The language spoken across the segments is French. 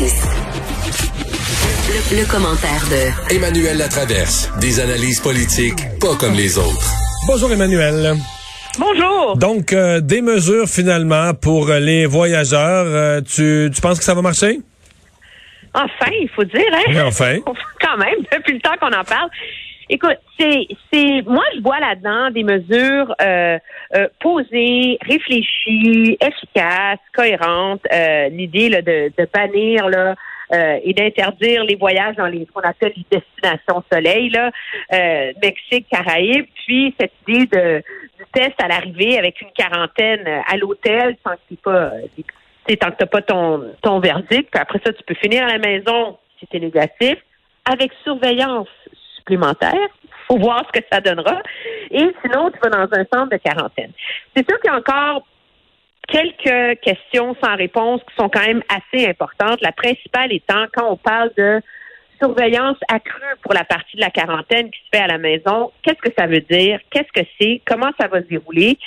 Le, le commentaire de Emmanuel Latraverse. Des analyses politiques pas comme les autres. Bonjour Emmanuel. Bonjour. Donc, euh, des mesures finalement pour les voyageurs. Euh, tu, tu penses que ça va marcher? Enfin, il faut dire, hein? Oui, enfin. Quand même, depuis le temps qu'on en parle. Écoute, c'est, c'est, moi, je vois là-dedans des mesures euh, euh, posées, réfléchies, efficaces, cohérentes. Euh, l'idée là, de, de bannir là, euh, et d'interdire les voyages dans les ce qu'on appelle les destinations soleil, là, euh, Mexique, Caraïbes, puis cette idée de du test à l'arrivée avec une quarantaine à l'hôtel sans que tu pas c'est tant que t'as pas ton ton verdict, puis après ça tu peux finir à la maison si t'es négatif avec surveillance Faut voir ce que ça donnera. Et sinon, tu vas dans un centre de quarantaine. C'est sûr qu'il y a encore quelques questions sans réponse qui sont quand même assez importantes. La principale étant, quand on parle de surveillance accrue pour la partie de la quarantaine qui se fait à la maison, qu'est-ce que ça veut dire? Qu'est-ce que c'est? Comment ça va se dérouler?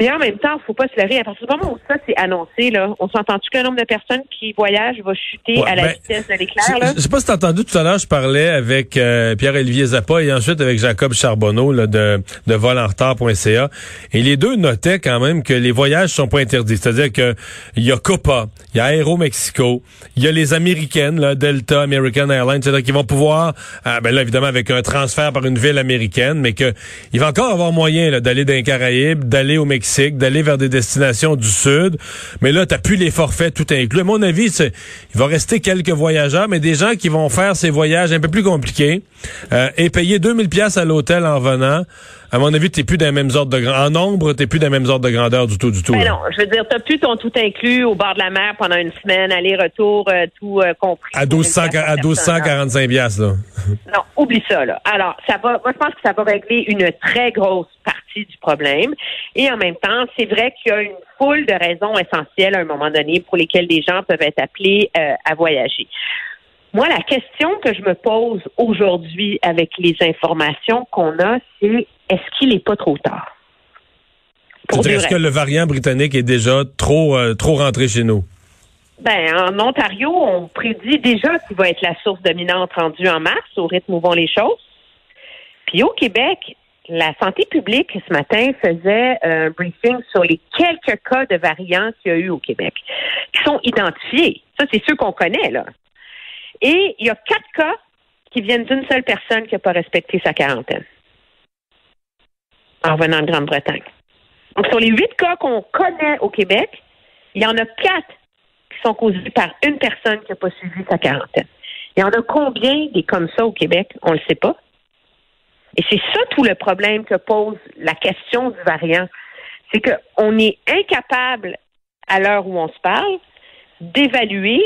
Mais en même temps, il ne faut pas se leurrer. À partir du moment où ça c'est annoncé, là, on s'entend-tu que le nombre de personnes qui voyagent va chuter Ouais, à la ben, vitesse de l'éclair? Je là? je sais pas si t'as entendu tout à l'heure, je parlais avec euh, Pierre-Olivier Zappa et ensuite avec Jacob Charbonneau là, de, de volenretard.ca. Et les deux notaient quand même que les voyages sont pas interdits. C'est-à-dire que il y a Copa, il y a Aero Mexico, il y a les Américaines, là, Delta, American Airlines, c'est-à-dire qu'ils vont pouvoir, ah, ben là évidemment avec un transfert par une ville américaine, mais que il va encore avoir moyen là, d'aller dans les Caraïbes, d'aller au Mexique, d'aller vers des destinations du Sud. Mais là, t'as plus les forfaits tout inclus. À mon avis, c'est- il va rester quelques voyageurs, mais des gens qui vont faire ces voyages un peu plus compliqués euh, et payer 2000 pièces à l'hôtel en venant. À mon avis, t'es plus dans les mêmes ordres de grandeur. En nombre, t'es plus dans les mêmes ordres de grandeur du tout, du tout. Ben là. non, je veux dire, t'as plus ton tout inclus au bord de la mer pendant une semaine, aller-retour, euh, tout euh, compris. À 1200, à 1245 pièces là. Non, oublie ça, là. Alors, ça va, moi, je pense que ça va régler une très grosse partie du problème. Et en même temps, c'est vrai qu'il y a une foule de raisons essentielles à un moment donné pour lesquelles les gens peuvent être appelés euh, à voyager. Moi, la question que je me pose aujourd'hui avec les informations qu'on a, c'est est-ce qu'il n'est pas trop tard? Est-ce que le variant britannique est déjà trop, euh, trop rentré chez nous? Ben, en Ontario, on prédit déjà qu'il va être la source dominante rendue en mars, au rythme où vont les choses. Puis au Québec, la santé publique, ce matin, faisait un briefing sur les quelques cas de variants qu'il y a eu au Québec, qui sont identifiés. Ça, c'est ceux qu'on connaît, là. Et il y a quatre cas qui viennent d'une seule personne qui n'a pas respecté sa quarantaine en venant de Grande-Bretagne. Donc, sur les huit cas qu'on connaît au Québec, il y en a quatre qui sont causés par une personne qui n'a pas suivi sa quarantaine. Il y en a combien des comme ça au Québec? On ne le sait pas. Et c'est ça tout le problème que pose la question du variant. C'est qu'on est incapable, à l'heure où on se parle, d'évaluer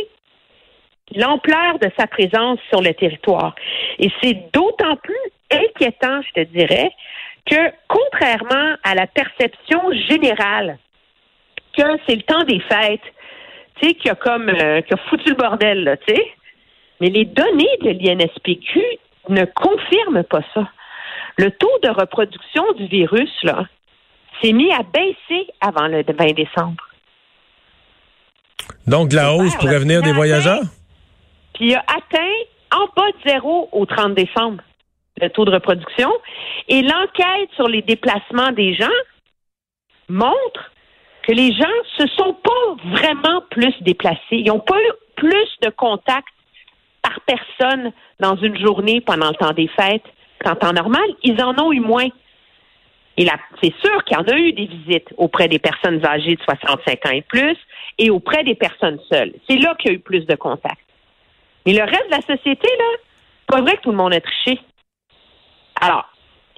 l'ampleur de sa présence sur le territoire. Et c'est d'autant plus inquiétant, je te dirais, que contrairement à la perception générale que c'est le temps des fêtes, tu sais, qui a comme euh, qui a foutu le bordel, tu sais. Mais les données de l'INSPQ ne confirment pas ça. Le taux de reproduction du virus, là, s'est mis à baisser avant le 20 décembre. Donc, la hausse clair, pourrait là. venir des voyageurs? Puis il a atteint en bas de zéro au 30 décembre le taux de reproduction. Et l'enquête sur les déplacements des gens montre que les gens se sont pas vraiment plus déplacés. Ils n'ont pas eu plus de contacts par personne dans une journée pendant le temps des fêtes qu'en temps normal. Ils en ont eu moins. Et c'est sûr qu'il y en a eu des visites auprès des personnes âgées de 65 ans et plus et auprès des personnes seules. C'est là qu'il y a eu plus de contacts. Mais le reste de la société, là, pas vrai que tout le monde a triché. Alors,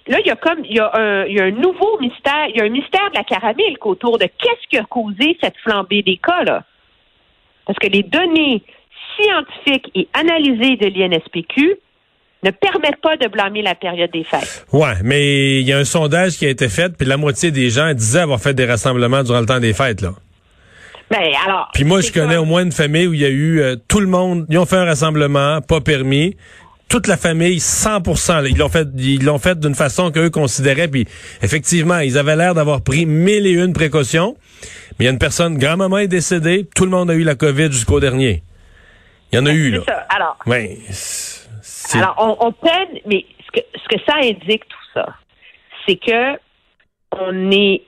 là, il y a comme il y a un, nouveau mystère, il y a un mystère de la caramel autour de qu'est-ce qui a causé cette flambée des cas, là. Parce que les données scientifiques et analysées de l'INSPQ ne permettent pas de blâmer la période des fêtes. Ouais, mais il y a un sondage qui a été fait, puis la moitié des gens disaient avoir fait des rassemblements durant le temps des fêtes, là. Ben, alors. Puis moi, je connais au moins une famille où il y a eu euh, tout le monde, ils ont fait un rassemblement, pas permis. Toute la famille, 100 là, Ils l'ont fait, ils l'ont fait d'une façon qu'eux considéraient. Puis effectivement, ils avaient l'air d'avoir pris mille et une précautions. Mais il y a une personne, grand-maman est décédée, tout le monde a eu la COVID jusqu'au dernier. Il y en a eu, là. Ça. Alors, oui, alors on, on peine, mais ce que, ce que ça indique, tout ça, c'est que on est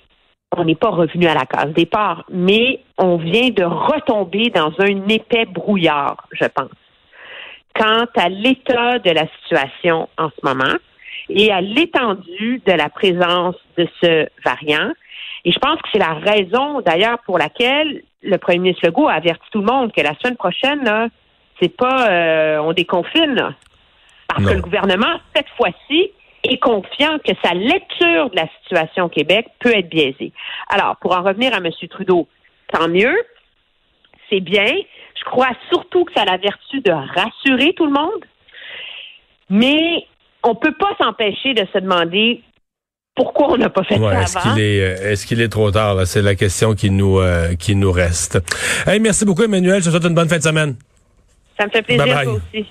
on n'est pas revenu à la case départ, mais on vient de retomber dans un épais brouillard, je pense, quant à l'état de la situation en ce moment et à l'étendue de la présence de ce variant. Et je pense que c'est la raison, d'ailleurs, pour laquelle le premier ministre Legault a averti tout le monde que la semaine prochaine, là, c'est pas euh, on déconfine. Parce que le gouvernement, cette fois-ci, est confiant que sa lecture de la situation au Québec peut être biaisée. Alors, pour en revenir à M. Trudeau, tant mieux, c'est bien. Je crois surtout que ça a la vertu de rassurer tout le monde, mais on peut pas s'empêcher de se demander pourquoi on n'a pas fait ça est-ce avant. Qu'il est, est-ce qu'il est trop tard? C'est la question qui nous, euh, qui nous reste. Hey, merci beaucoup, Emmanuel. Je te souhaite une bonne fin de semaine. Ça me fait plaisir, Bye bye. toi aussi.